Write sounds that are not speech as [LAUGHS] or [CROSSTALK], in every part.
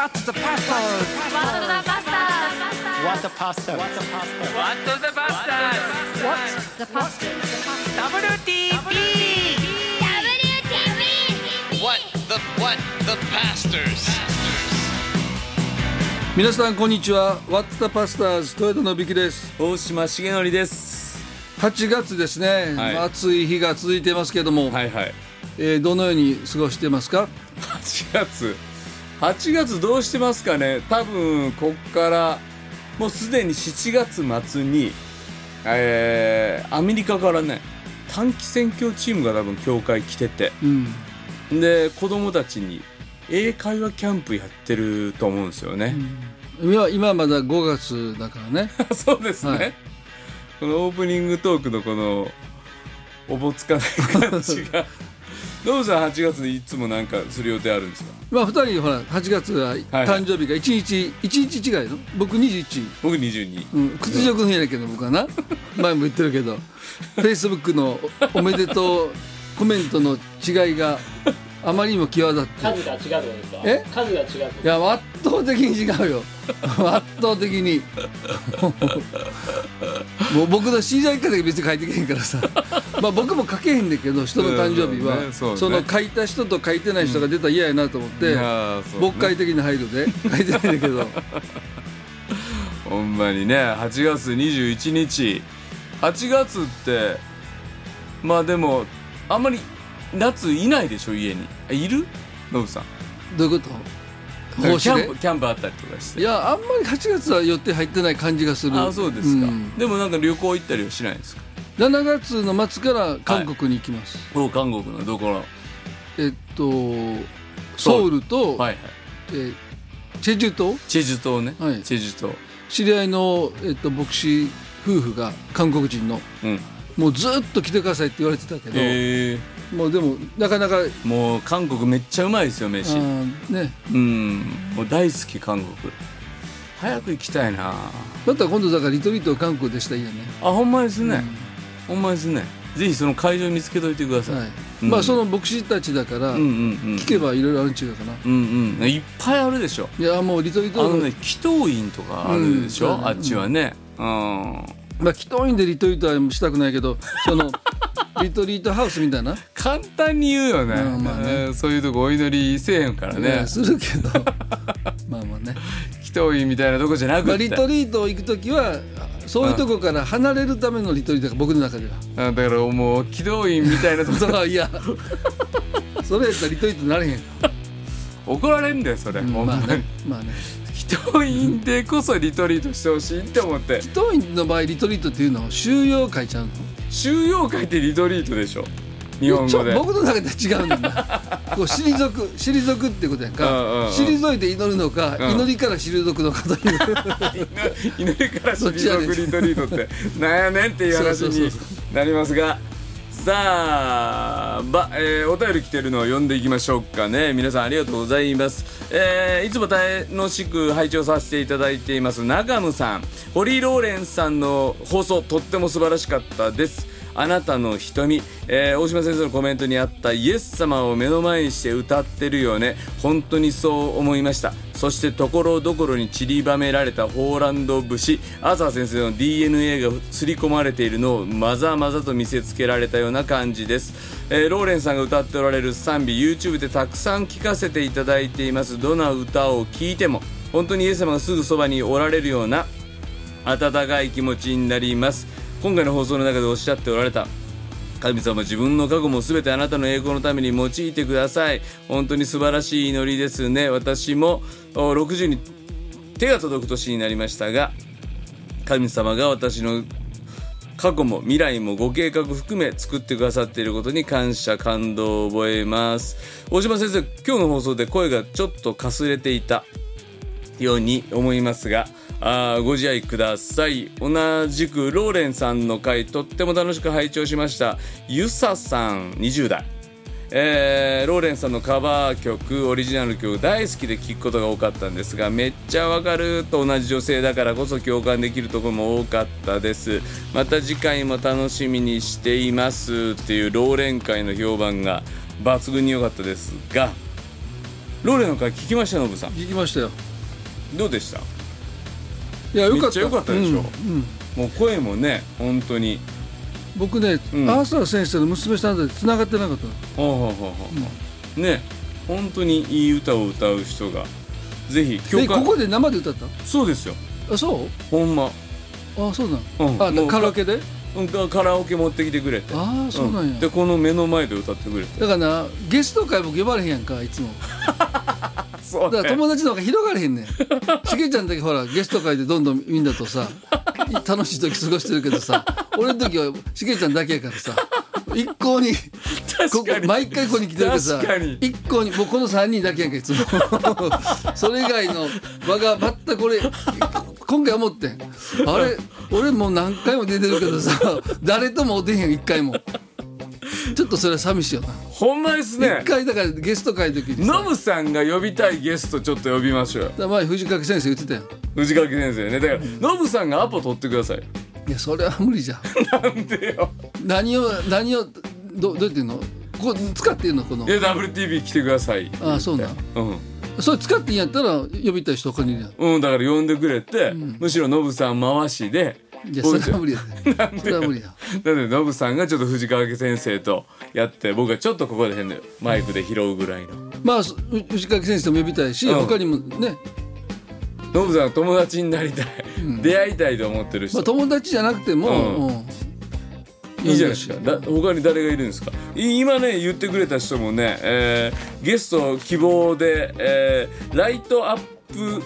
What's the pasta? What the pasta? What the pasta? The pasta. WTP! What the what the pastors? 皆さんこんにちは What's the Pastors 豊田信之です大島重則です8月ですね、はい暑い日が続いてますけども、はいはいえーどのように過ごしてますか8月8月どうしてますかね？多分こっからもうすでに7月末にえーアメリカからね短期選挙チームが多分教会来ててうん。で子供たちに英会話キャンプやってると思うんですよね、今今まだ5月だからね。[LAUGHS] そうですね、はい。このオープニングトークのこのおぼつかない感じが。ノブさん8月にいつもなんかする予定あるんですか？まあ2人ほら8月は誕生日が1日、一日違いの？僕21、僕22うん、屈辱の日やけど僕はな。[LAUGHS] 前も言ってるけど。フェイスブックのおめでとうコメントの違いがあまりにも際立って数が違うってことですか。え？数が違ういや圧倒的に違うよ。[LAUGHS] 圧倒的に。[LAUGHS] もう僕の知り合いから別に書いてけへんからさ。[LAUGHS] まあ僕も書けへんねんけど人の誕生日は、うんねそうね。その書いた人と書いてない人が出たら嫌やなと思って、いやーそうね。牧会的な配慮で。書いてないんだけど。ほんまにね8月21日。8月ってまあでもあんまり夏いないでしょ家に。あいる？ノブさん。どういうこと？キャンプキャンプあったりとかして。いやあんまり8月は予定入ってない感じがする。あそうですか、ん。でもなんか旅行行ったりはしないんですか？7月の末から韓国に行きます、お韓国のどこの？えっとソウルと、はいはい。えーチェジュ島？チェジュ島ね、はい。チェジュ島。知り合いの、えっと、牧師夫婦が韓国人のうんもうずっと来てくださいって言われてたけど、へえ。もうでもなかなかもう韓国めっちゃうまいですよあ飯ーね。うん。もう大好き韓国。早く行きたいな。また今度だからリトリート韓国でしたらいいよね、あほんまですね、ほんまですね。ぜひその会場見つけといてください、はい。うん。まあその牧師たちだから、うんうんうん。聞けばいろいろあるん違うかな、うんうん。いっぱいあるでしょ。いやもうリトリートあのね祈祷院とかあるでしょ、うん。あっちはね。うんまあ祈祷院でリトリートはしたくないけどその [LAUGHS] リトリートハウスみたいな。簡単に言うよね,、うんまあね。えーそういうとこお祈りせえへんからいねやするけど。[LAUGHS] まあまあね、祈祷院みたいなとこじゃなくて、まあ、リトリート行く時はそういうとこから離れるためのリトリートが僕の中では。あだからもう祈祷院みたいなとこ。[LAUGHS] それはいや。それやったらリトリートになれへん、怒られんだよそれ、ほんまあね。まあね祈祷院でこそリトリートしてほしいって思って。祈祷院の場合リトリートっていうのは収容会ちゃうの？収容会ってリトリートでしょ。日本語で。僕の中では違うねんな [LAUGHS] こう退く退くってことやんか、うんうんうん。退いて祈るのか、うん。祈りから退くのかという。祈りから退くリトリートって。なんやねんっていう話になりますがさあ、ばえーお便り来てるのを読んでいきましょうかね。皆さんありがとうございます、えーいつも楽しく拝聴させていただいています中野さん。ホリー・ローレンさんの放送とっても素晴らしかったです。あなたの瞳、えー大島先生のコメントにあったイエス様を目の前にして歌ってるよね。本当にそう思いました。そしてところどころに散りばめられたホーランド節。アーサー先生の DNA が刷り込まれているのをまざまざと見せつけられたような感じです、えーローレンさんが歌っておられる賛美 YouTube でたくさん聴かせていただいています。どの歌を聴いても本当にイエス様がすぐそばにおられるような温かい気持ちになります。今回の放送の中でおっしゃっておられた神様自分の過去も全てあなたの栄光のために用いてください。本当に素晴らしい祈りですね。私も60に手が届く年になりましたが神様が私の過去も未来もご計画含め作ってくださっていることに感謝感動を覚えます。大島先生今日の放送で声がちょっとかすれていたように思いますがあーご自愛ください。同じくローレンさんの回とっても楽しく拝聴しました。ゆささん20代えーローレンさんのカバー曲オリジナル曲大好きで聴くことが多かったんですがめっちゃわかると同じ女性だからこそ共感できるところも多かったです。また次回も楽しみにしていますっていうローレン会の評判が抜群に良かったですがローレの会聞きましたノブさん。聞きましたよ。どうでした？いやよかった。めっちゃ良かったでしょ。うんうん。もう声もね本当に。僕ね、うん。アーサー先生の娘さんで繋がってなかったほうほうほうほうね本当にいい歌を歌う人が。ぜひで共感ここで生で歌っそうですよ。たあそう？ほんま、あそうなうん。の、あカラオケで？うん、カカラオケ持ってきてくれて。ああそうなんや、でこの目の前で歌ってくれて。だからなゲスト会僕呼ばれへんやんかいつも [LAUGHS] そうだから友達の方が広がれへんねん。しげちゃんだけほらゲスト会でどんどんみんなとさ楽しい時過ごしてるけどさ俺の時はしげちゃんだけやからさ一向にここ毎回ここに来てるけどさ確かに。一向にもうこの3人だけやんかいつもそれ以外の場が全く俺今回思ってん。あれ俺もう何回も出てるけどさ誰とも会うてへんやん一回もちょっとそれは寂しいよな。ほんまです一ね回だからゲスト会の時にさ。ノブさんが呼びたいゲストちょっと呼びましょうよ。前藤垣先生言ってたよ。藤垣先生ね。だからノブさんがアポ取ってください。いやそれは無理じゃん。[LAUGHS] なんでよ。何を何をどどうやってんの？ここ使ってんの？この。いや WTV 来てください。ああそうなん。うん。それ使っていいんやったら呼びたい人他にいるやん。うん、だから呼んでくれて、むしろノブさん回しでいやそれは無理やで。[LAUGHS] なんでそれは無理や。なのでノブさんがちょっと藤川先生とやって僕はちょっとここで変なマイクで拾うぐらいの。まあそ藤垣先生も呼びたいし、うん。他にもね、ノブさんの友達になりたい、出会いたいと思ってる人、まあ、友達じゃなくても、うん。うん。いいじゃないですか。だ他に誰がいるんですか。い今ね言ってくれた人もね、えーゲスト希望で、えーライトアップ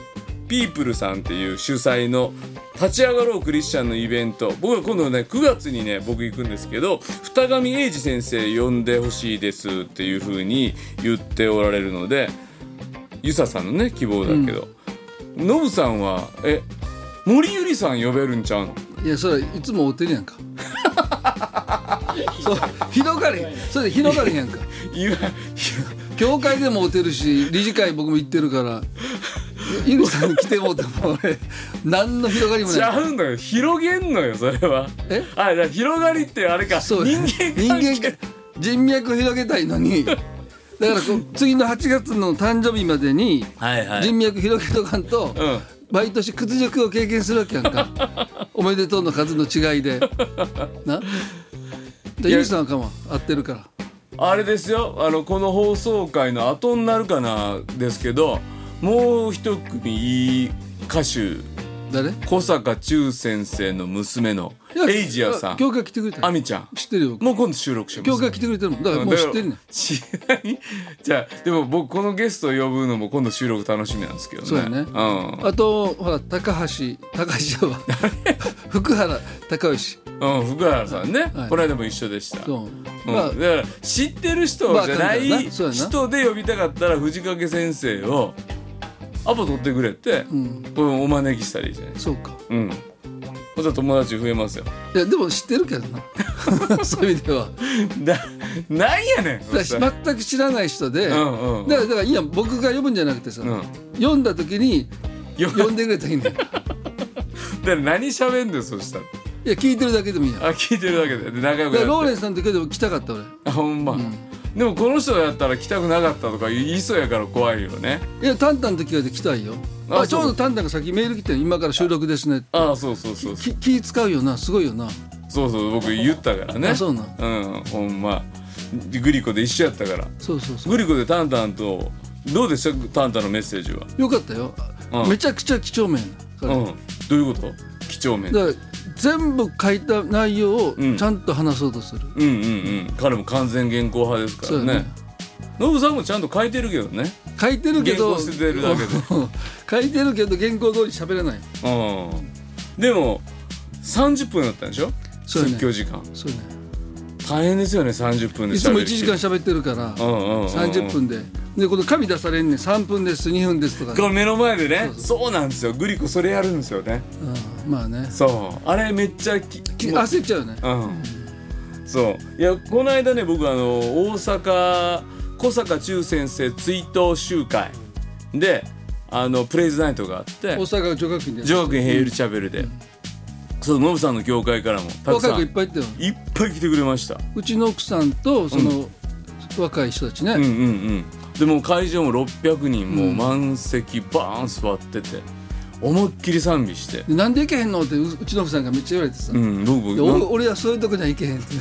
ピープルさんっていう主催の立ち上がろうクリスチャンのイベント。僕は今度ね9月にね僕行くんですけど二上英二先生呼んでほしいですっていうふうに言っておられるのでゆささんのね希望だけど、ノブさんはえ森ゆりさん呼べるんちゃうの？いやそれはいつも会うてるやんか。[LAUGHS] そう広がれへん。それで広がれへんやんか。[LAUGHS] 今教会でも会うてるし理事会僕も行ってるからゆりさんに来てもうても俺何の広がりもちゃないうんだよ。広げんのよそれは。え？あだから広がりってあれか。そう。人間人間人脈を広げたいのに。だからこう次の8月の誕生日までに人脈広げとかんと、うん。毎年屈辱を経験するわけやんか。[LAUGHS] おめでとうの数の違いで。な？でゆりさんはかも合ってるから。あれですよ。あのこの放送回の後になるかなですけどもう一組いい歌手。誰？小坂忠先生の娘のエイジアさん。教会来てくれてる亜美ちゃん。知ってるよ。もう今度収録します。教会来てくれてるもんだからもう知ってるねん知らない [LAUGHS] じゃあでも僕このゲストを呼ぶのも今度収録楽しみなんですけどね。そうやね。うん。あとほら高橋。高橋は。福原。孝義うん、福原さんね、はい。この間も一緒でした。そう。うん。まあ。だから知ってる人じゃなまあい人で呼びたかったら藤掛先生をアポ取ってくれて、うん。これお招きしたらいいじゃないそうか。うん。そしたら友達増えますよ。いやでも知ってるけどな。[LAUGHS] そういう意味では。ななんやねん全く知らない人で、うんうんだからだからいいやん僕が呼ぶんじゃなくてさ、うん。読んだ時によ呼んでくれたらいいねん。い [LAUGHS] だから何喋んだよそしたら。や聞いてるだけでもいいやん。あ聞いてるだけで。で仲良くだからローなってレンスさんの時でも来たかった俺。あほんま、でもこの人やったら来たくなかったとか言いそうやから怖いよね。いやタンタンの時はで来たいよ。ああちょうどタンタンがさっきメール来て今から収録ですねって。ああそうそうそうそう。き気使うよな。すごいよな。そうそう僕言ったからね。あそうなんうんほんま。グリコで一緒やったから。そうそうそう。グリコでタンタンとどうでした？タンタンのメッセージは。よかったよ、うん。めちゃくちゃ几帳面。彼。うん。どういうこと？几帳面？だから全部書いた内容をうん。ちゃんと話そうとする、うんうんうん。彼も完全原稿派ですからね。ノブさんもちゃんと書いてるけどね。書いてるけど原稿捨ててるだけで。[LAUGHS] 書いてるけど原稿通り喋れない。うん。でも30分だったんでしょ？そうやね。説教時間。そうね。大変ですよね30分でいつも1る時間喋ってるから。うんうんうんうん。30分で。でこの紙出されんねん。3分です。2分ですとかこれ目の前でね。そうなんですよ。グリコそれやるんですよね。うんまあね。そう。あれめっちゃきき焦っちゃうよね。うん、そう。いやこの間ね僕あの大阪小坂忠先生追悼集会。であのプレイズナイトがあって。大阪女学院で女学院ヘイルチャペルで、そうノブさんの業界からもたくさん。いっ子いっぱいいっぱい来てくれました。うちの奥さんとその若い人たちね、うんうんうん。でもう会場も600人もう満席バーン座ってて思いっきり賛美して。でなんで行けへんのってううちの奥さんがめっちゃ言われてさ、うん僕俺はそういうとこには行けへんって。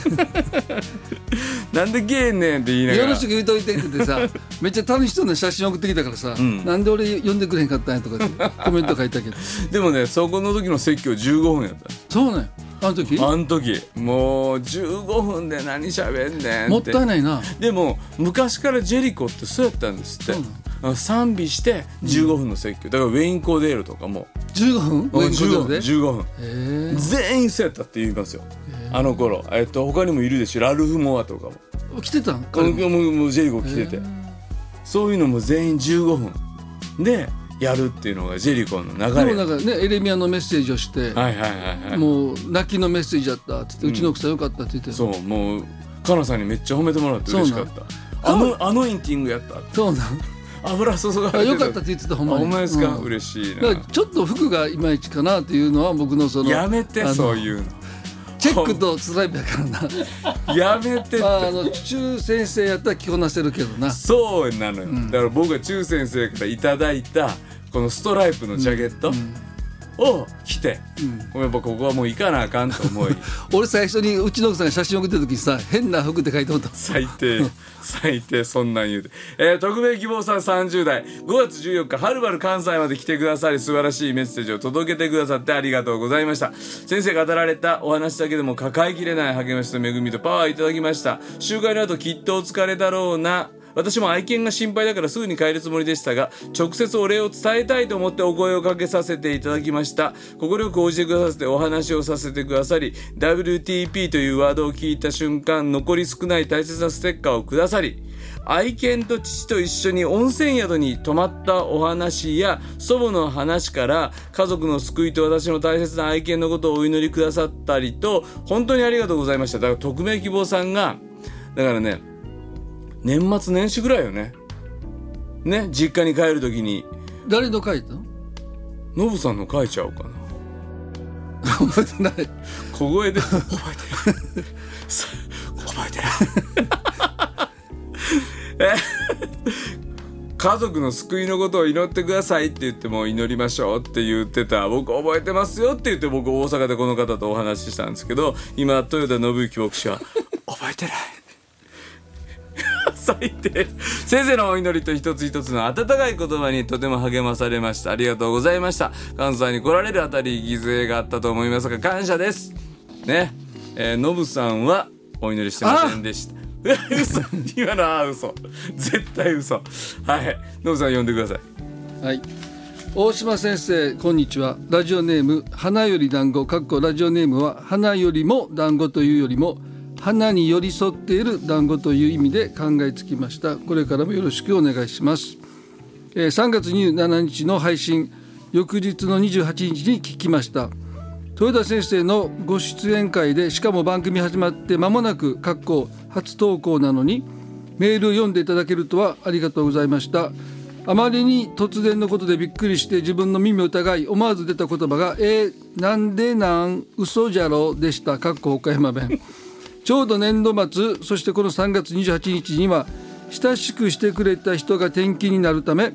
[LAUGHS] なんでゲーねんって言いながら。よろしく言うといてって言ってさ [LAUGHS] めっちゃ楽しそうな写真送ってきたからさ、ん。なんで俺呼んでくれへんかったんやとかって [LAUGHS] コメント書いたけどでもねそこの時の説教15分やった。そうなんやあの時？あの時。もう15分で何しゃべんねんって。もったいないな。でも昔からジェリコってそうやったんですって。そうなのあの賛美して15分の説教だからウェインコーデールとかも。15分？ウェインコードで？15分。へえ。全員そうやったって言いますよ。あの頃、え。っと、他にもいるでしょ。ラルフ・モアとかも。来てたん？も彼もうジェリコ来てて。そういうのも全員15分。でやるっていうのがジェリコの流れ。でもなんかねエレミアのメッセージをして、はいはいはいはい。もう泣きのメッセージだったって言って、うちの奥さんよかったって言ってた。そうもうかなさんにめっちゃ褒めてもらって嬉しかった。あのアノインティングやったそうなん？油注がれてあよかったって言ってたほんまに。あほんまですか、うん。嬉しいな。ちょっと服がいまいちかなっていうのは僕のそのやめてそういう。のチェックとストライプやからな。[LAUGHS] やめてって。まああの中先生やったら着こなせるけどな。そうなのよ、だから僕が中先生からいただいたこのストライプのジャケットを着て、やっぱここはもう行かなあかんと思い。[LAUGHS] 俺最初にうちの奥さんが写真送ってる時にさ変な服って書いてもらった。最低最低そんなん言うて、えー、特命希望さん30代5月14日はるばる関西まで来てくださり素晴らしいメッセージを届けてくださってありがとうございました。先生が語られたお話だけでも抱えきれない励ましと恵みとパワーいただきました。集会の後きっとお疲れだろうな私も愛犬が心配だからすぐに帰るつもりでしたが直接お礼を伝えたいと思ってお声をかけさせていただきました。快く応じてくださってお話をさせてくださり WTP というワードを聞いた瞬間残り少ない大切なステッカーをくださり愛犬と父と一緒に温泉宿に泊まったお話や祖母の話から家族の救いと私の大切な愛犬のことをお祈りくださったりと本当にありがとうございました。だから匿名希望さんがだからね年末年始ぐらいよね。ね実家に帰る時に。誰の書いたの？ノブさんの書いちゃおうかな。覚えてない小声で。覚えてる。さ覚えてる。え？家族の救いのことを祈ってくださいって言っても祈りましょうって言ってた。僕覚えてますよって言って僕大阪でこの方とお話ししたんですけど今豊田信之牧師は覚えてない最低先生のお祈りと一つ一つの温かい言葉にとても励まされました。ありがとうございました。関西に来られるあたり犠牲があったと思いますが感謝です。ね。えー、ノブさんはお祈りしてませんでした。嘘今のは嘘。絶対嘘。はい。ノブさん呼んでください。はい。大島先生こんにちは。ラジオネーム花より団子かっこラジオネームは花よりも団子というよりも花に寄り添っている団子という意味で考えつきました。これからもよろしくお願いします、え3月27日の配信翌日の28日に聞きました。豊田先生のご出演会でしかも番組始まって間もなくかっこ初投稿なのにメールを読んでいただけるとはありがとうございました。あまりに突然のことでびっくりして自分の耳を疑い思わず出た言葉が「えー、なんでなん嘘じゃろ」でした。かっこ岡山弁。ちょうど年度末そしてこの3月28日には親しくしてくれた人が転勤になるため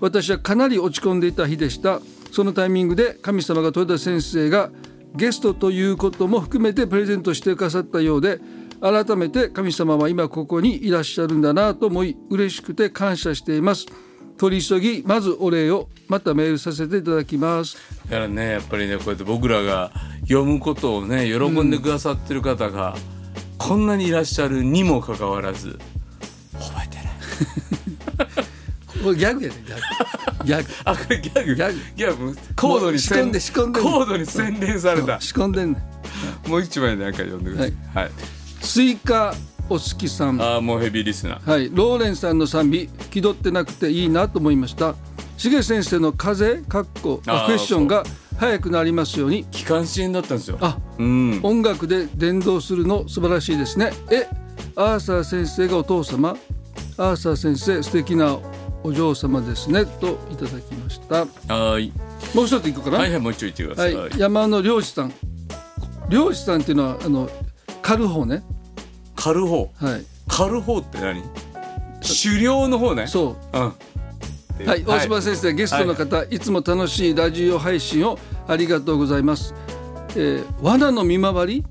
私はかなり落ち込んでいた日でした。そのタイミングで神様が豊田先生がゲストということも含めてプレゼントしてくださったようで改めて神様は今ここにいらっしゃるんだなと思い嬉しくて感謝しています。取り急ぎまずお礼をまたメールさせていただきます。だからねやっぱりねこうやって僕らが読むことをね喜んでくださってる方が、こんなにいらっしゃるにもかかわらず覚えてないこれギャグやねギャグギャグ。[LAUGHS] あこれギャグ。ギャグ。ギャグ高度に仕込んで仕込んで高度に洗練された。仕込んでんねん。もう一枚なんか読んでください。はい、スイカお好きさん。ああもうヘビーリスナー。はい、ローレンさんの賛美気取ってなくていいなと思いました。しげ先生の風かっこクエスチョンが早くなりますように。気管支炎だったんですよ。あうん。音楽で伝道するの素晴らしいですね。えアーサー先生がお父様。アーサー先生素敵なお嬢様ですね。といただきました。はーい。もう一ついこうかな。はいはいもう一度言ってください、はい、山の漁師さん。漁師さんっていうのはあの狩る方ね狩る方はい。狩る方って何？狩猟の方ね。そう。うん。はい、大島先生、ゲストの方、い、つも楽しいラジオ配信をありがとうございます。えー、罠の見回り？[LAUGHS]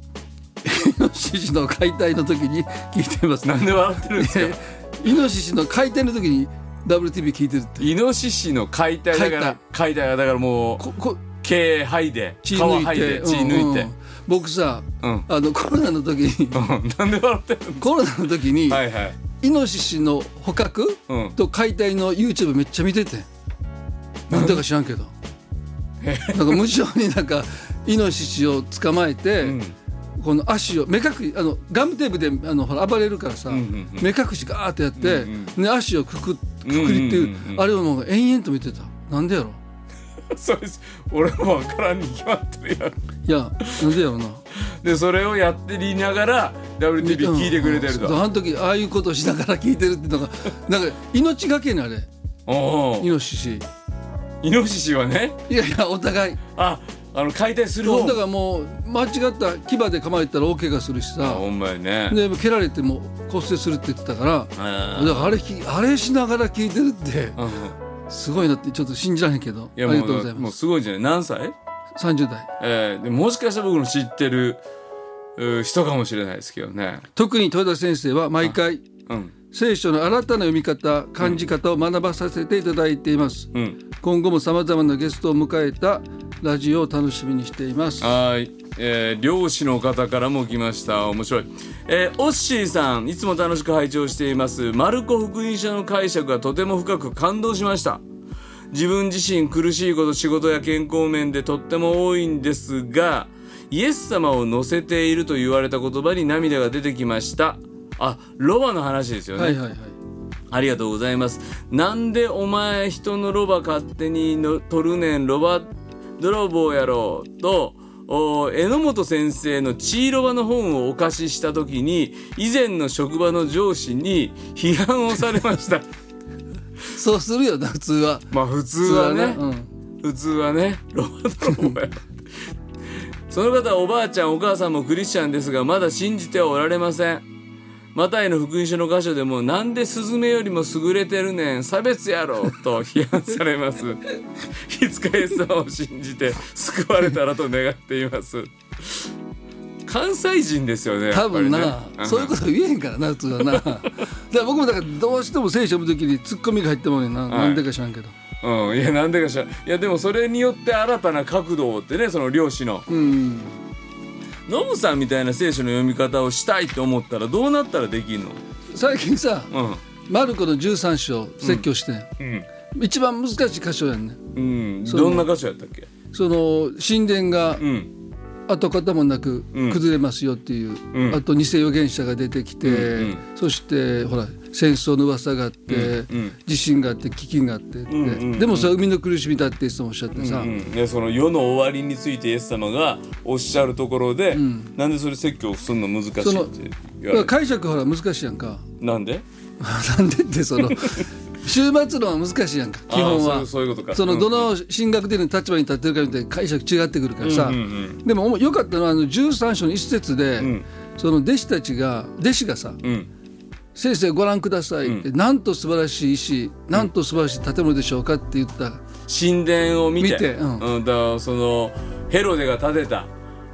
イノシシの解体の時に聞いています。なんで笑ってるんですか？えーイノシシの解体の時に WTV 聞いてるって。イノシシの解体だから解体。がだからもうここ毛剥いで皮剥いで血抜いて。うんうん僕さ、うん。あのコロナの時にうん。なんで笑ってるコロナの時に、のはいはい。イノシシの捕獲、うん。と解体の YouTube めっちゃ見ててなんだか知らんけど。なんか無性になんかイノシシを捕まえて、うん。この足を目隠しあのガムテープであのほら暴れるからさ、うんうんうん。目隠しガーってやって、うんで足をくくくくりっていう,、うんうんうんうん。あれをもう延々と見てた。なんでやろ [LAUGHS] そうです俺も分からんに決まってるやん。いやなんでやろな。でそれをやってりながら WTV 聞いてくれてるうんそうとあの時ああいうことをしながら [LAUGHS] 聞いてるってのがなんか命がけにあれ。イノシシ。イノシシはね？いやいやお互い。ああの解体する方。だからもう間違った牙で構えたら大怪我するしさ。あほんまやね。で蹴られても骨折するって言ってたから。あだからあれきあれしながら聞いてるって。うんすごいなってちょっと信じられへんけど。あいやもりがとうございうもうすごいじゃない。何歳？30代。えーでもしかしたら僕の知ってるう人かもしれないですけどね。特に豊田先生は毎回うん。聖書の新たな読み方感じ方を学ばさせていただいています。うん。今後もさまざまなゲストを迎えたラジオを楽しみにしています。はい、えー漁師の方からも来ました。面白い、えーオッシーさんいつも楽しく拝聴しています。マルコ福音書の解釈がとても深く感動しました。自分自身苦しいこと仕事や健康面でとっても多いんですがイエス様を乗せていると言われた言葉に涙が出てきました。あロバの話ですよね、はいはいはい。ありがとうございます。なんでお前人のロバ勝手にの取るねんロバ泥棒やろうと、お榎本先生のチーロバの本をお貸しした時に以前の職場の上司に批判をされました。[LAUGHS] そうするよな普通はまあ普通はね、うん普通はねロバ泥棒や。[LAUGHS] その方はおばあちゃんお母さんもクリスチャンですがまだ信じてはおられません。マタイの福音書の箇所でもなんでスズメよりも優れてるねん。差別やろと批判されます。[LAUGHS] いつかイエス様を信じて救われたらと願っています。関西人ですよね多分な、ねそういうこと言えへんからな普通はな。[LAUGHS] だから僕もだからどうしても聖書を読む時にツッコミが入ってもんねんな、い。なんでか知らんけど。うん、いやなんでかしらいやでもそれによって新たな角度をってねその漁師の。うんノブさんみたいな聖書の読み方をしたいと思ったらどうなったらできんの？最近さうん。マルコの13章説教してん、うん。一番難しい箇所やんね。うん。どんな箇所やったっけ？その神殿がうん。跡形もなくうん。崩れますよっていう、うん。あと偽預言者が出てきて、うん。うん。そしてほら戦争の噂があって、うんうん。地震があって飢饉があってって、んうんうん。でもそれは海の苦しみだっていつもおっしゃってさ、うんでその世の終わりについてイエス様がおっしゃるところで、ん。なんでそれ説教するの難しいって言だわれる解釈ほら難しいやんか。なんで？[LAUGHS] なんでってその [LAUGHS] 終末論は難しいやんか基本は。そうそういうことか。そのどうん。の神学的な立場に立ってるかみたいな解釈違ってくるからさ、うんうんでもよかったのはあの13章の一節で、ん。その弟子たちが弟子がさうんうん「先生ご覧ください」って、なんと素晴らしい石なんと素晴らしい建物でしょうかって言った。神殿を見て。見てうん。だからそのヘロデが建てた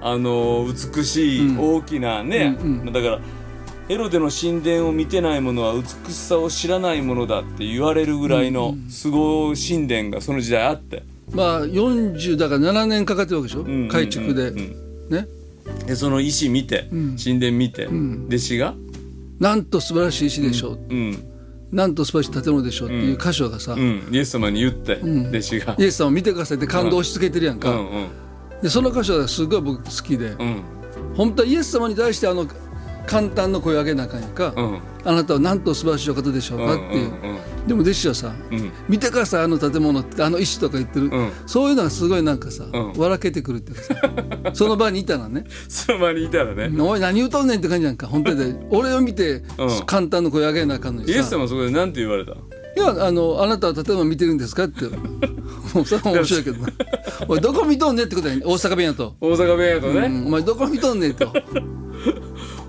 あの美しい大きなね、うんだからヘロデの神殿を見てない者は美しさを知らないものだって言われるぐらいのすごい神殿がその時代あって、まあ40だから7年かかってるわけでしょ、んうん。うん改築で、うんね。でその石見て、ん。神殿見て、弟子が、なんと素晴らしい石でしょう、うんなんと素晴らしい建物でしょうっていう箇所がさ、うん、イエス様に言って、弟子が。イ。エスさんを見てくださいって感動し付けてるやんか、うん。うん。でその箇所がすごい僕好きで、うん。本当はイエス様に対してあの簡単の声を上げなあかんやんか、うん。あなたはなんと素晴らしいお方でしょうかっていう、うんうんでも弟子はさ、うん。見てくださいあの建物ってあの石とか言ってる、うん。そういうのがすごいなんかさ、ん。笑けてくるっていうかさ。[LAUGHS] その場にいたらね。その場にいたらね、おい何言うとんねんって感じやんか。本当で俺を見て、うん。簡単の声上げなあかんのにイエスさ様そこで何て言われた？いやあのあなたは建物見てるんですかって。[LAUGHS] もうそれは面白いけどな。[LAUGHS] おいどこ見とんねんってことやん。大阪弁やと、大阪弁やとね、うん。お前どこ見とんねんと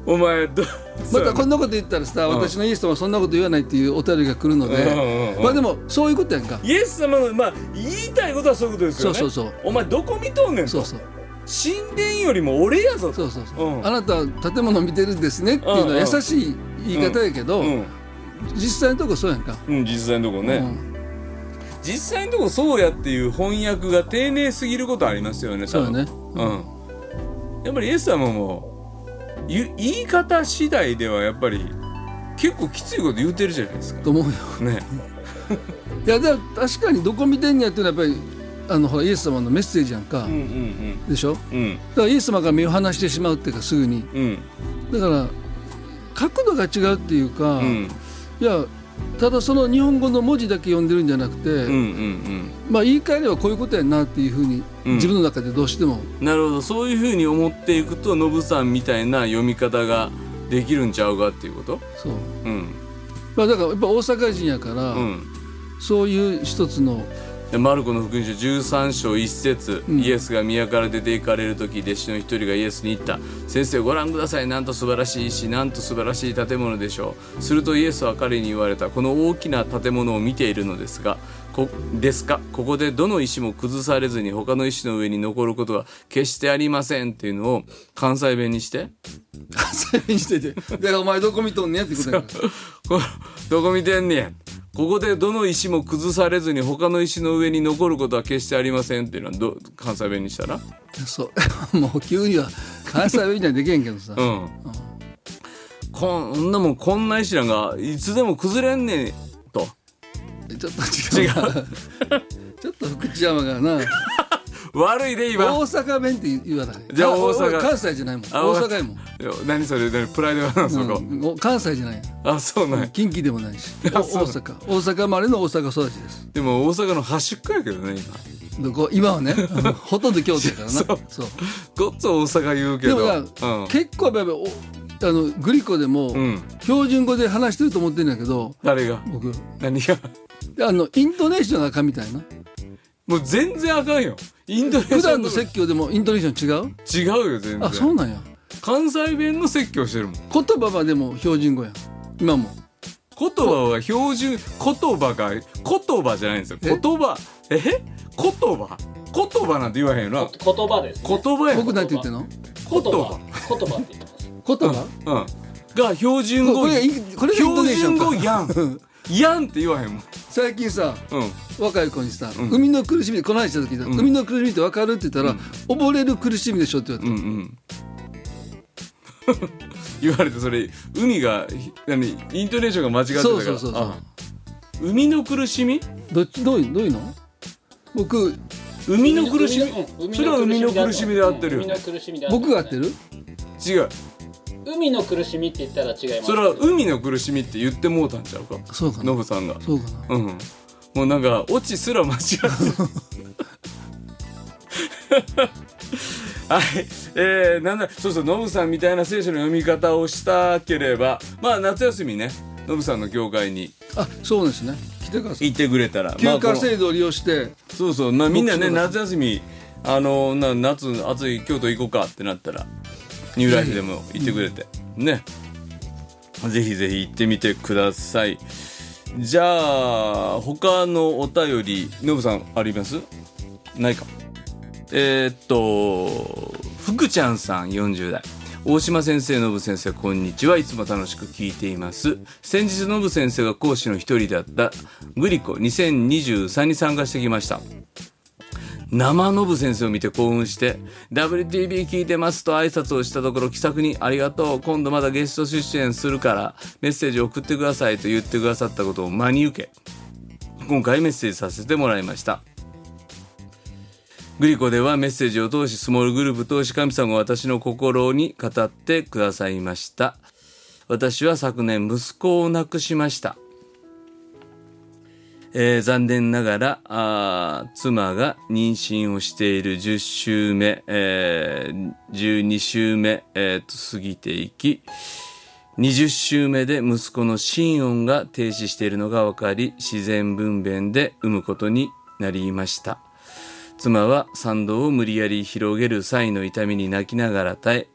お前ど [LAUGHS] またこんなこと言ったらさ、うん。私のイエス様はそんなこと言わないっていうお便りが来るので、うん。うんうんまあでもそういうことやんか。イエス様のまあ言いたいことはそういうことですよね。そうそうそう。お前どこ見とんねんと。そうそう。神殿よりも俺やぞと。そうそうそう、うん。あなたは建物見てるんですねっていうのうんうん。は優しい言い方やけど、うん、実際のとこそうやんか、うん、実際のとこね、うん。実際のとこそうやっていう翻訳が丁寧すぎることありますよねそうやね。うん。やっぱりイエス様もゆ言い方次第ではやっぱり結構きついこと言うてるじゃないですか。と思うよ。ね。[LAUGHS] いやでも確かにどこ見てんやっていうのはやっぱりあのほらイエス様のメッセージやんか、うんうんでしょ？だうん。うんからイエス様が目を離してしまうっていうかすぐに。うん。だから角度が違うっていうか、うん。いやただその日本語の文字だけ読んでるんじゃなくて、うんうんまあ言い換えればこういうことやんなっていうふうに、うん。自分の中でどうしても。うんなるほど。そういうふうに思っていくとノブさんみたいな読み方ができるんちゃうかっていうこと？そう、うん。まあ、だからやっぱ大阪人やから、うん。そういう一つのでマルコの福音書13章1節、うん。イエスが宮から出て行かれる時弟子の一人がイエスに言った「先生ご覧ください。なんと素晴らしい石なんと素晴らしい建物でしょう」するとイエスは彼に言われた「この大きな建物を見ているのですがこですか？ここでどの石も崩されずに他の石の上に残ることは決してありません」っていうのを関西弁にして。関西にしてて。[LAUGHS] だからお前どこ見とんねんってことやから。こどこ見てんねんここでどの石も崩されずに他の石の上に残ることは決してありませんっていうのはど関西弁にしたら？そう。もう急には関西弁にはできへんけどさ、うん。こんなもんこんな石なんかいつでも崩れんねんと。ちょっと違う。な [LAUGHS] ちょっと福知山がな悪いで今。大阪弁って言わないじゃあ大阪。俺関西じゃないもん。あ大阪やも。ん何それ何プライドがなそこ。うん。お関西じゃない。あそうなんや。近畿でもないし。[LAUGHS] 大阪。大阪生まれの大阪育ちです。でも大阪の端っこやけどねどこ今はねうん [LAUGHS] ほとんど京都やからな。そう。そう。今。ごっつ大阪言うけど。でもな、うん。結構やっぱあのグリコでも、うん。標準語で話してると思ってるんだけど誰が？僕。何が？あのイントネーションがあかんみたいなもう全然あかんよ。インドネシア普段の説教でもイントネーション違う？違うよ全然。あそうなんや。関西弁の説教してるもん。言葉はでも標準語や。今も。言葉は標準言葉が言葉じゃないんですよ。え？言葉。え？言葉？言葉なんて言わへんよな。言葉。です、ね。言葉やん。僕なんて言ってんの？言葉。言葉。って言ってます。言葉、うん。が標準語。これこれ標準語やん [LAUGHS] やんって言わへんもん。最近さうん。若い子にさ、ん。海の苦しみこの話した時だ、ん。海の苦しみって分かるって言ったら、溺れる苦しみでしょって言われた、うんうん。[LAUGHS] 言われてそれ海がひ何イントネーションが間違ってたから。そうそうそうそうあ海の苦しみ？どっちどういうどういうの？僕海の苦しみ？うんそれは海の苦しみで合ってるよ僕が合ってる？違う海の苦しみって言ったら違います。それは海の苦しみって言ってもうたんちゃうか？そうかな。ノブさんが。そうかな。うん。もうなんか、オチすら間違ってる。はい。えー、なんだ、そうそう、ノブさんみたいな聖書の読み方をしたければ、まあ、夏休みね、ノブさんの教会にあそうですね。来てください。行ってくれたら、ま休暇制度を利用して。そうそう、まあみんなね、夏休み、あの、な夏、暑い京都行こうかってなったら、ニューライフでも行ってくれて、ね。ぜひぜひ行ってみてください。じゃあ、他のお便り、ノブさんあります？ないか。えーっと、福ちゃんさん40代。大島先生、ノブ先生、こんにちは。いつも楽しく聞いています。先日、ノブ先生が講師の一人だったグリコ2023に参加してきました。生ノブ先生を見て興奮して、WTV 聞いてますと挨拶をしたところ気さくにありがとう、今度まだゲスト出演するからメッセージを送ってくださいと言ってくださったことを真に受け、今回メッセージさせてもらいました。グリコではメッセージを通し、スモールグループ通し神様が私の心に語ってくださいました。私は昨年息子を亡くしました。えー残念ながらあ妻が妊娠をしている10週目、えー12週目、えーと過ぎていき20週目で息子の心音が停止しているのが分かり自然分娩で産むことになりました。妻は産道を無理やり広げる際の痛みに泣きながら耐え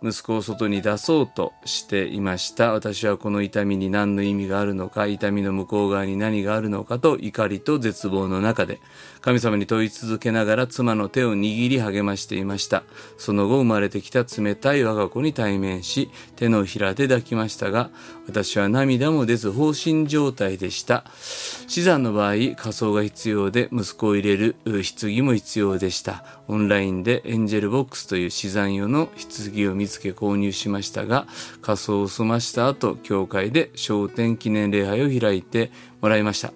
息子を外に出そうとしていました。私はこの痛みに何の意味があるのか痛みの向こう側に何があるのかと怒りと絶望の中で神様に問い続けながら妻の手を握り励ましていました。その後生まれてきた冷たい我が子に対面し手のひらで抱きましたが私は涙も出ず放心状態でした。死産の場合火葬が必要で息子を入れる棺も必要でした。オンラインでエンジェルボックスという死産用の棺を見つけ購入しましたが火葬を済ました後教会で昇天記念礼拝を開いてもらいました。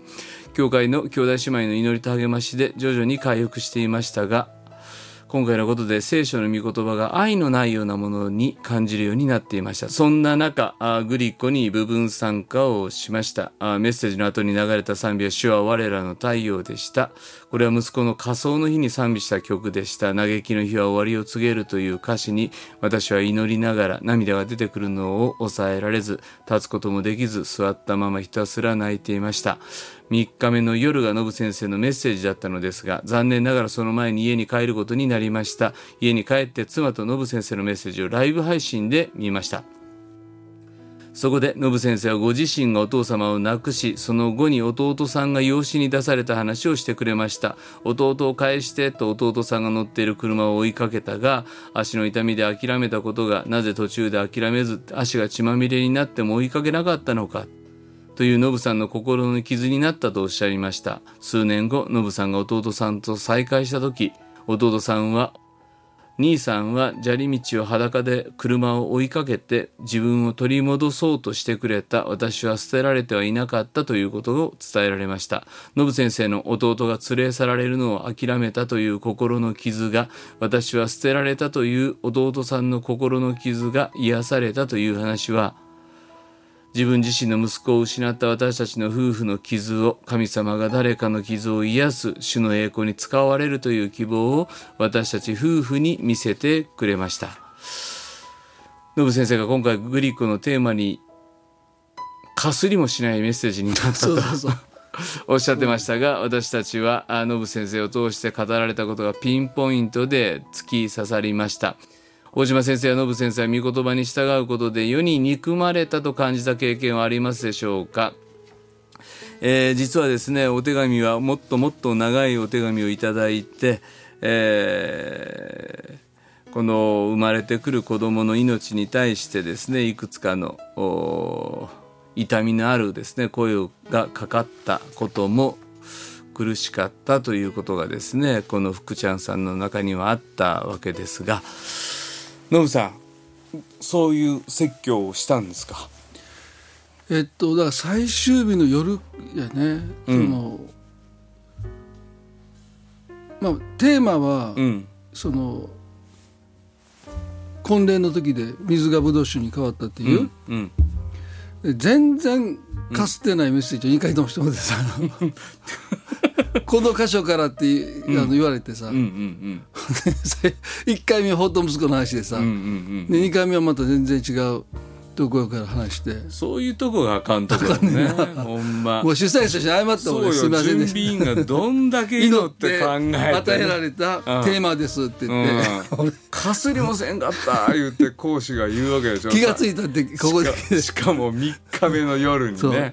教会の兄弟姉妹の祈りと励ましで徐々に回復していましたが今回のことで聖書の御言葉が愛のないようなものに感じるようになっていました。そんな中、あグリコに部分参加をしました。あメッセージの後に流れた賛美は主は我らの太陽でした。これは息子の仮装の日に賛美した曲でした。嘆きの日は終わりを告げるという歌詞に私は祈りながら涙が出てくるのを抑えられず、立つこともできず座ったままひたすら泣いていました。3日目の夜がノブ先生のメッセージだったのですが残念ながらその前に家に帰ることになりました。家に帰って妻とノブ先生のメッセージをライブ配信で見ました。そこでノブ先生はご自身がお父様を亡くしその後に弟さんが養子に出された話をしてくれました。弟を返してと弟さんが乗っている車を追いかけたが足の痛みで諦めたことがなぜ途中で諦めず足が血まみれになっても追いかけなかったのか。というノブさんの心の傷になったとおっしゃいました。数年後ノブさんが弟さんと再会した時弟さんは兄さんは砂利道を裸で車を追いかけて自分を取り戻そうとしてくれた私は捨てられてはいなかったということを伝えられました。ノブ先生の弟が連れ去られるのを諦めたという心の傷が私は捨てられたという弟さんの心の傷が癒されたという話は自分自身の息子を失った私たちの夫婦の傷を神様が誰かの傷を癒す主の栄光に使われるという希望を私たち夫婦に見せてくれました。ノブ先生が今回グリコのテーマにかすりもしないメッセージになったと [LAUGHS] おっしゃってましたが私たちはあノブ先生を通して語られたことがピンポイントで突き刺さりました大島先生やノブ先生は御言葉に従うことで世に憎まれたと感じた経験はありますでしょうか？えー実はですねお手紙はもっともっと長いお手紙をいただいて、えーこの生まれてくる子どもの命に対してですねいくつかの痛みのあるですね声がかかったことも苦しかったということがですねこの福ちゃんさんの中にはあったわけですがノブさんそういう説教をしたんですか？えっとだから最終日の夜やね、そのまあテーマは、うん。その婚礼の時で水がブドウ酒に変わったっていう、うん。で全然かすってないメッセージを2回ともしてもらってさ、[LAUGHS] この箇所からってあの言われてさ、うんうん1回目はほんと息子の話でさ、で2回目はまた全然違うところから話して。そういうとこがあかんとこだね。ほんま。もう主催者として謝ったもすいません準でした。備員がどんだけ祈って考えて、与えられたテーマですって言って、俺 [LAUGHS] かすりもせんかった言って講師が言うわけでしょ。[LAUGHS] 気がついたってここで。しかしかも3日目の夜にね。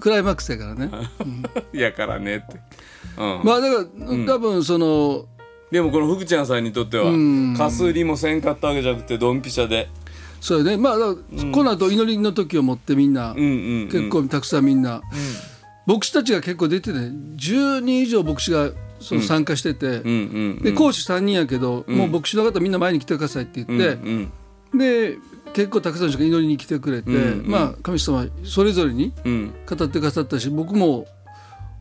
クライマックスやからね。[LAUGHS] やからねって、うん。まあだから、多分そのでもこの福ちゃんさんにとってはん。かすりもせんかったわけじゃなくてドンピシャで。そうよね。まあこの後祈りの時を持ってみんな、結構たくさんみんな、牧師たちが結構出てて10人以上牧師がその参加してて、で講師3人やけど、もう牧師の方みんな前に来てくださいって言って、うんで結構たくさんの人が祈りに来てくれて、まあ神様それぞれにうん。語ってくださったし僕も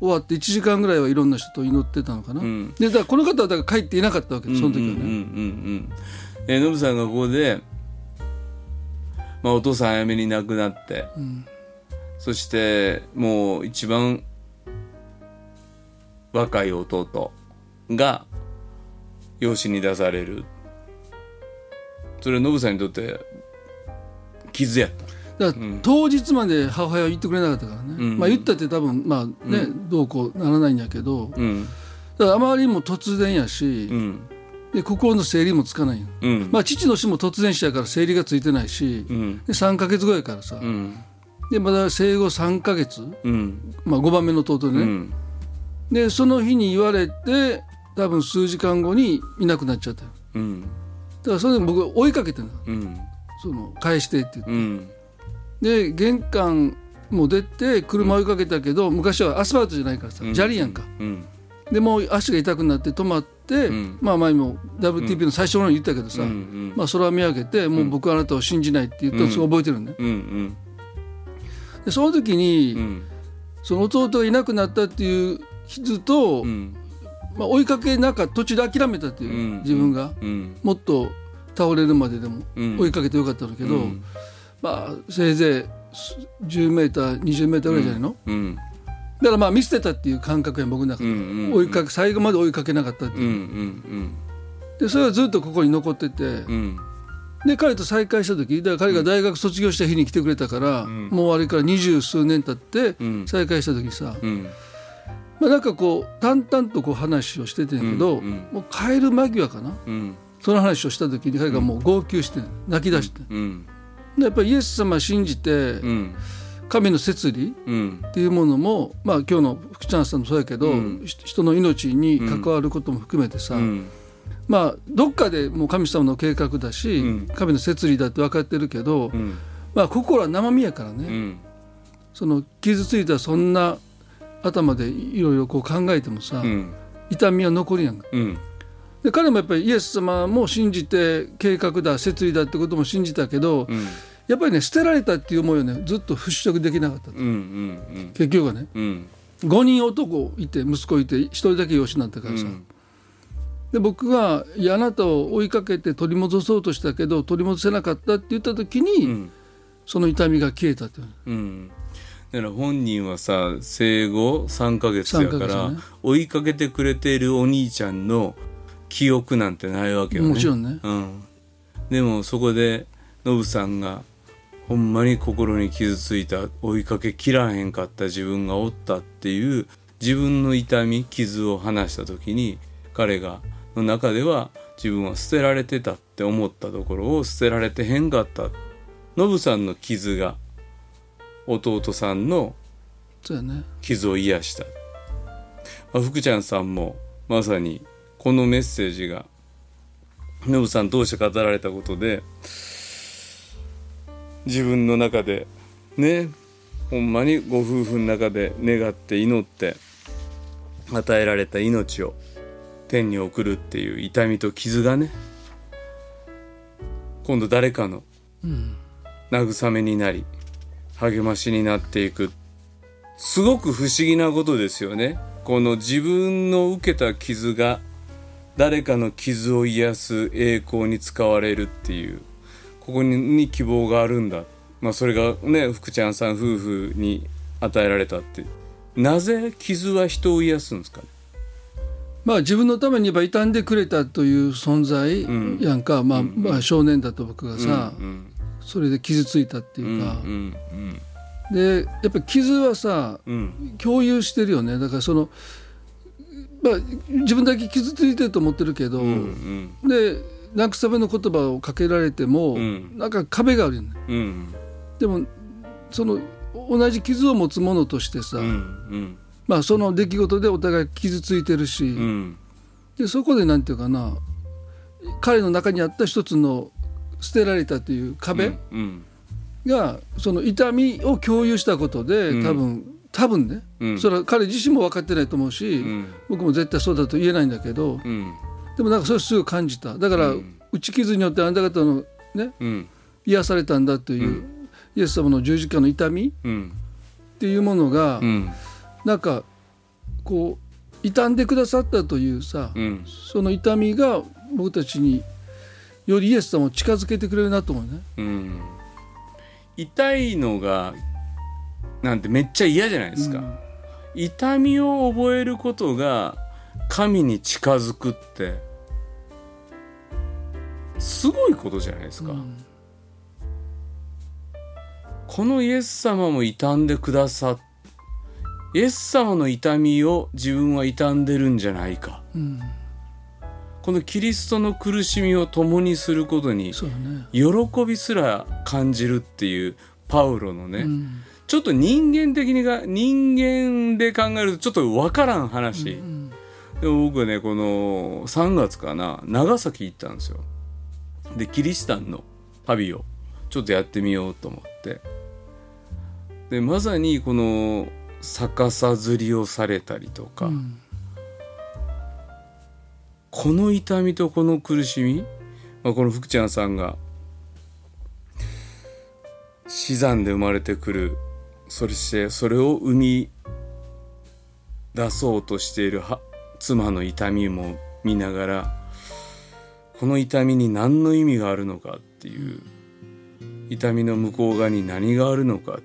終わって1時間ぐらいはいろんな人と祈ってたのかな、ん。でだからこの方はだから帰っていなかったわけその時はね、うんうん。えーノブさんがここで、まあ、お父さん早めに亡くなって、そしてもう一番若い弟が養子に出される。それはノブさんにとって傷やった。だから当日まで母親は言ってくれなかったからね、うん。まあ言ったって多分まあね、どうこうならないんやけど、うん。だからあまりにも突然やし、うん。で心の整理もつかないまあ父の死も突然死やから整理がついてないし、うん。で3か月後やからさ、うん。でまだ生後3か月、うん。まあ、5番目の弟でね、うんでその日に言われて多分数時間後にいなくなっちゃった。ようん。だからそれで僕追いかけてんの。うん。その返してって言って。うん。で玄関も出て車追いかけたけど、昔はアスファルトじゃないからさ砂利やんか、うん。でもう足が痛くなって止まって、ん。ままあ前も WTP の最初の方に言ったけどさ、うんうん。まあ空見上げてもう僕はあなたを信じないって言ったのすごい覚えてるのね、うん。うん。でその時に、うん。その弟がいなくなったっていう傷と、うん。まあ、追いかけなかった途中で諦めたっていう、うん。自分が、うん。もっと倒れるまででもうん。追いかけてよかったんだけど、うん。まあせいぜい10メーター20メーターぐらいじゃないの、うん。だからまあ見捨てたっていう感覚や僕の中で、追いかけ最後まで追いかけなかったっていう、んでそれはずっとここに残ってて、うん。で彼と再会した時だから彼が大学卒業した日に来てくれたから、もうあれから二十数年経ってうん。再会した時にさ、うんまあ、なんかこう淡々とこう話をしててんけど、うんうん。もう帰る間際かな。うん。その話をした時に彼がもう号泣して泣き出して、うん。でやっぱりイエス様信じてうん。神の摂理うん。っていうものもまあ今日の福ちゃんさんもそうやけど、人の命に関わることも含めてさ、うん。まあどっかでもう神様の計画だし、うん。神の摂理だって分かってるけど、うん。まあ心は生身やからね、うん。その傷ついたそんな頭でいろいろこう考えてもさ、うん。痛みは残りやんか。うん。で彼もやっぱりイエス様も信じて計画だ摂理だってことも信じたけど、うん。やっぱりね捨てられたっていう思いをねずっと払拭できなかった、うんうん結局はねうん。5人男いて息子いて1人だけ養子になったからさ、うん。で僕が「いやあなたを追いかけて取り戻そうとしたけど取り戻せなかった」って言った時に、うん。その痛みが消えたってうんだから本人はさ生後3ヶ月やか3ヶら、月ね。追いかけてくれているお兄ちゃんの記憶なんてないわけよね。もちろんね。うん、でもそこでノブさんがほんまに心に傷ついた追いかけきらへんかった自分がおったっていう自分の痛み傷を話した時に彼がの中では自分は捨てられてたって思ったところを捨てられてへんかった。ノブさんの傷が弟さんの傷を癒した、まあ、福ちゃんさんもまさにこのメッセージがノブさん通して語られたことで自分の中でねほんまにご夫婦の中で願って祈って与えられた命を天に送るっていう痛みと傷がね今度誰かの慰めになり励ましになっていく。すごく不思議なことですよね。この自分の受けた傷が誰かの傷を癒す栄光に使われるっていう。ここにに希望があるんだ、まあ、それがね福ちゃんさん夫婦に与えられたって。なぜ傷は人を癒すんですかね？まあ自分のために言えば傷んでくれたという存在やんか、まあ、まあ少年だと僕がさ、うんそれで傷ついたってういうか、んでやっぱり傷はさうん。共有してるよね。だからその、まあ、自分だけ傷ついてると思ってるけど、うんで慰めの言葉をかけられても、ん。なんか壁があるよね。うん。でもその同じ傷を持つ者としてさ、うんうん。まあ、その出来事でお互い傷ついてるし、うん。でそこでなんていうかな彼の中にあった一つの捨てられたという壁うんが、その痛みを共有したことでうん。多分、多分ね、うん。それは彼自身も分かってないと思うし、ん。僕も絶対そうだと言えないんだけど、うん。でもなんかそれすぐ感じた。だから、うん。打ち傷によってあなた方のねうん。癒されたんだという、イエス様の十字架の痛みうん。っていうものが、うん。なんかこう傷んでくださったというさ、うん。その痛みが僕たちによりイエス様を近づけてくれるなと思うね。うん。痛いのがなんてめっちゃ嫌じゃないですか、痛みを覚えることが神に近づくってすごいことじゃないですか、このイエス様も傷んでくださっイエス様の痛みを自分は傷んでるんじゃないか、このキリストの苦しみを共にすることに喜びすら感じるっていうパウロのね、うん。ちょっと人間的にが人間で考えるとちょっと分からん話、でも僕ねこの3月かな長崎行ったんですよ。でキリシタンの旅をちょっとやってみようと思って。でまさにこの逆さ釣りをされたりとか、んこの痛みとこの苦しみ、まあ、この福ちゃんさんが死産で生まれてくるそしてそれを生み出そうとしている妻の痛みも見ながらこの痛みに何の意味があるのかっていう痛みの向こう側に何があるのか、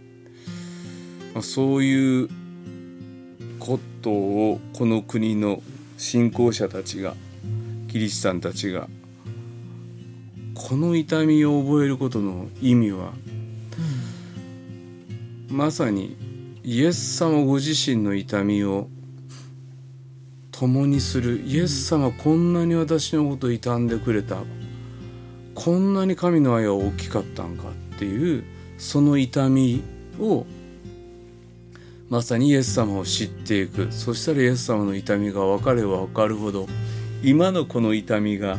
まあ、そういうことをこの国の信仰者たちがキリシタンたちがこの痛みを覚えることの意味は、まさにイエス様ご自身の痛みを共にするイエス様こんなに私のことを傷んでくれたこんなに神の愛は大きかったんかっていうその痛みをまさにイエス様を知っていく。そしたらイエス様の痛みが分かれば分かるほど今のこの痛みが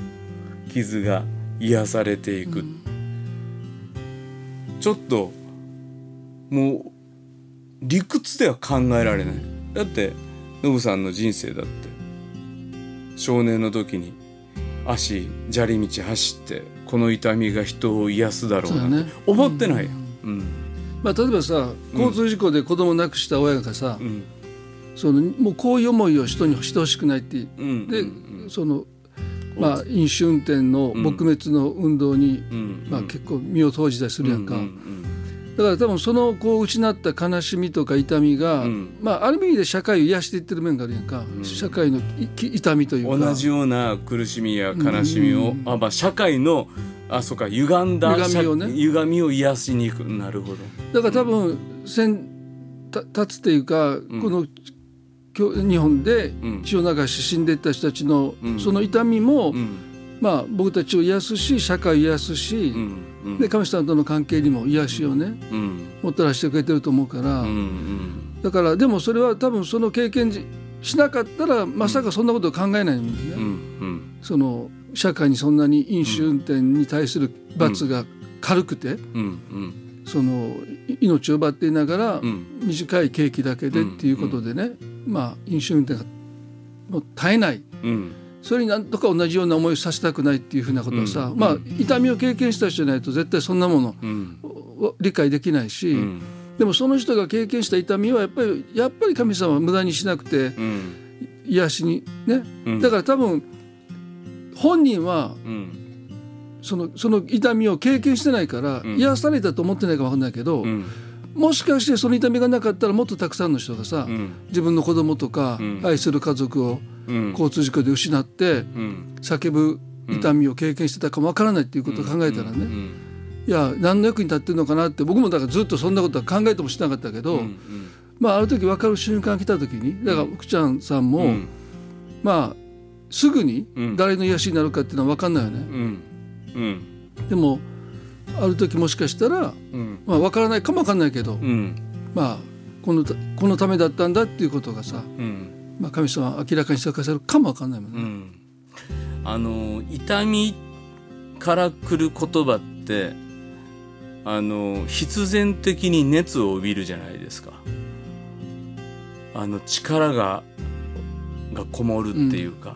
傷が癒されていく、ちょっともう理屈では考えられない。だってノブさんの人生だって少年の時に足砂利道走ってこの痛みが人を癒すだろうなんて思ってない。やん。うん。まあ、例えばさ交通事故で子供亡くした親がさ、うん。そのもうこういう思いを人にしてほしくないってうん。で、うんそのまあ飲酒運転の撲滅の運動に、うん。まあ、結構身を投じたりするやんか、うんうんだから多分そのこう失った悲しみとか痛みが、うん。まあ、ある意味で社会を癒していってる面があるやんか、社会の痛みというか。同じような苦しみや悲しみを、うんあまあ、社会のあそうか歪んだ歪みをね。社歪みを癒しに行く。なるほど。だから多分先た立つっていうか、この日本でん。血を流し死んでいった人たちの、うん。その痛みも、うん。まあ、僕たちを癒すし社会を癒すし、で神様との関係にも癒しをねうん。もたらしてくれてると思うから、だからでもそれは多分その経験しなかったらまさかそんなことを考えないんだよね、うん。うん。その社会にそんなに飲酒運転に対する罰が軽くて、うん。うん。そのい命を奪っていながら、ん。短い刑期だけでっていうことでね、まあ飲酒運転がもう絶えない。うん。それになんとか同じような思いをさせたくないっていうふうなことはさ、まあ痛みを経験した人じゃないと絶対そんなものうん。を理解できないし、うん。でもその人が経験した痛みはやっぱりやっぱり神様は無駄にしなくてうん。癒しにね、うん。だから多分本人はうんそのその痛みを経験してないから、ん。癒されたと思ってないかも分かんないけど、うん。もしかしてその痛みがなかったらもっとたくさんの人がさ、うん。自分の子供とか、ん。愛する家族をうん。交通事故で失ってうん。叫ぶ痛みを経験してたかも分からないっていうことを考えたらね、うん。いや何の役に立ってるのかなって僕もだからずっとそんなことは考えてもしなかったけど、うん。まあある時分かる瞬間が来た時にだから福ちゃんさんも、うん。まあすぐにうん。誰の癒しになるかっていうのは分かんないよね。うん。うんでもある時もしかしたら、うん。まあ、分からないかも分かんないけど、うん。まあこのたこのためだったんだっていうことがさ、うん。まあ、神様は明らかにしてくださるかも分かんないもんね。うん。あの痛みから来る言葉ってあの必然的に熱を帯びるじゃないですか。あの力ががこもるっていうか、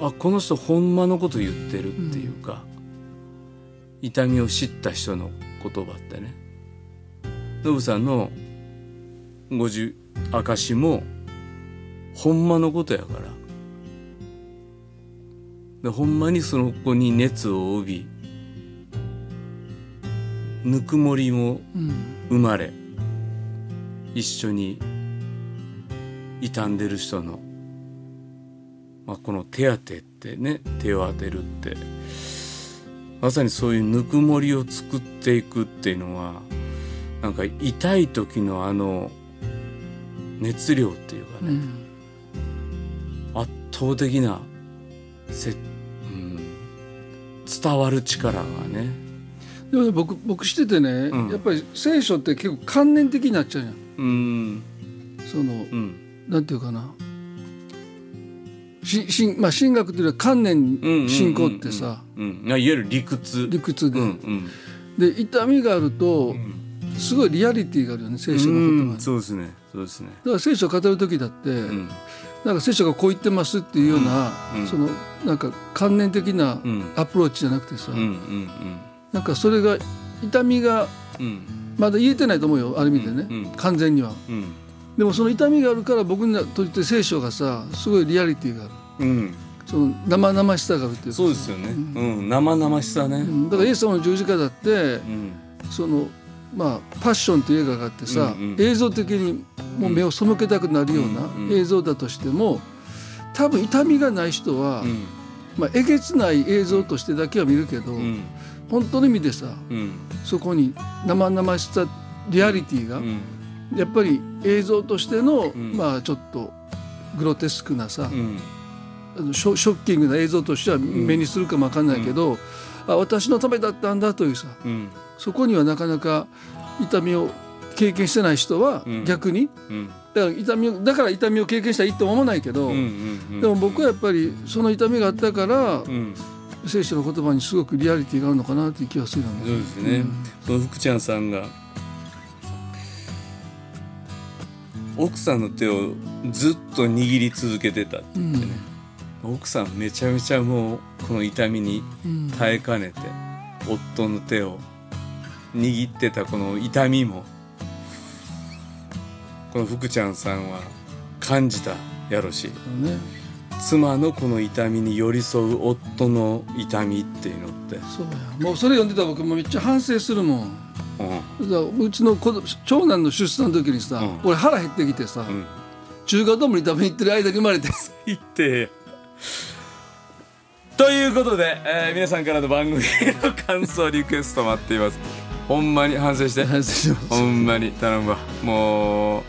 あこの人ほんまのこと言ってるっていうか、痛みを知った人の言葉ってね。ノブさんのごじ証もほんまのことやから。でほんまにその子に熱を帯びぬくもりもうん生まれ一緒に傷んでる人の、まあ、この手当てってね手を当てるって。まさにそういうぬくもりを作っていくっていうのはなんか痛い時のあの熱量っていうかね、うん。あっ倒的なせ、うん、伝わる力がね。でもね僕僕しててね、うん。やっぱり聖書って結構観念的になっちゃうじゃん。うん。そのうん。なんていうかなししんまあ神学っていうのは観念信仰ってさ。うんうんうんいわゆる理屈。理屈で、うんうん。で痛みがあるとすごいリアリティがあるよね聖書の言葉に、うんだかそうですね。そうですね。ら聖書を語る時だって、うん。なんか聖書がこう言ってますっていうような、うんそのなんか観念的なうん。アプローチじゃなくてさ、うんうんなんかそれが痛みがまだ言えてないと思うよある意味でね、うんうん。完全には。うん。でもその痛みがあるから僕にとって聖書がさすごいリアリティがあるうん。その生々しさがあるっていうかそうですよね。うん。生々しさね。うん。だからイエス様の十字架だってうん。そのまあ「パッション」っていう映画があってさ、うんうん映像的にもう目を背けたくなるようなん映像だとしても多分痛みがない人は、うん。まあ、えげつない映像としてだけは見るけど、うん。本当の意味でさうん。そこに生々しさリアリティが、うん。やっぱり映像としての、ん。まあちょっとグロテスクなさ、うんあのショショッキングな映像としては目にするかもわかんないけど、あ私のためだったんだというさうん。そこにはなかなか痛みを経験してない人はうん。逆に、うん。だから痛みをだから痛みを経験したらいいとは思わないけど、うんうんでも僕はやっぱりその痛みがあったから、うん。聖書の言葉にすごくリアリティがあるのかなっていう気がするよね。そうですね、その福ちゃんさんが奥さんの手をずっと握り続けてたって言ってね、奥さんめちゃめちゃもうこの痛みにうん。耐えかねて夫の手を握ってたこの痛みもこの福ちゃんさんは感じたやろし。ね。妻のこの痛みに寄り添う夫の痛みっていうのって、そうや。もうそれ読んでたら僕もめっちゃ反省するもん。うん。うちの子供長男の出産の時にさ、うん。俺腹減ってきてさ、うん、中華丼に食べに行ってる間に生まれて。[LAUGHS] 言ってということで、えー皆さんからの番組への感想リクエスト待っています。ほんまに反省して。反省します。ほんまに頼むわ。もう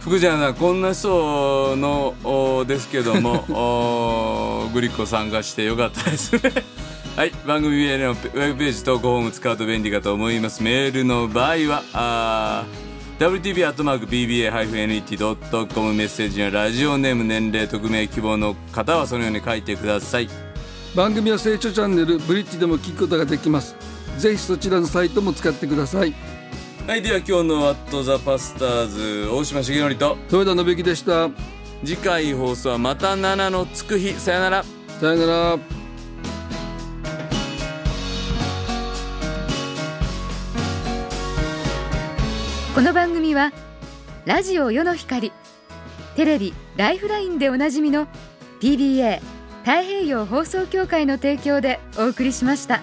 福ちゃんさんこんな人のおですけども [LAUGHS] おグリコ参加してよかったですね。[LAUGHS] はい番組へのウェブページ投稿フォーム使うと便利かと思います。メールの場合はあー WTB.BBA-NET.com メッセージにはラジオネーム年齢匿名希望の方はそのように書いてください。番組は成長チャンネルブリッジでも聞くことができます。ぜひそちらのサイトも使ってください。はいでは今日の「ワット・ザ・パスターズ」大島重則と豊田信之でした。次回放送はまた7のつく日。さよなら。さよならこの番組はラジオ世の光テレビ「ライフライン」でおなじみの PBA 太平洋放送協会の提供でお送りしました。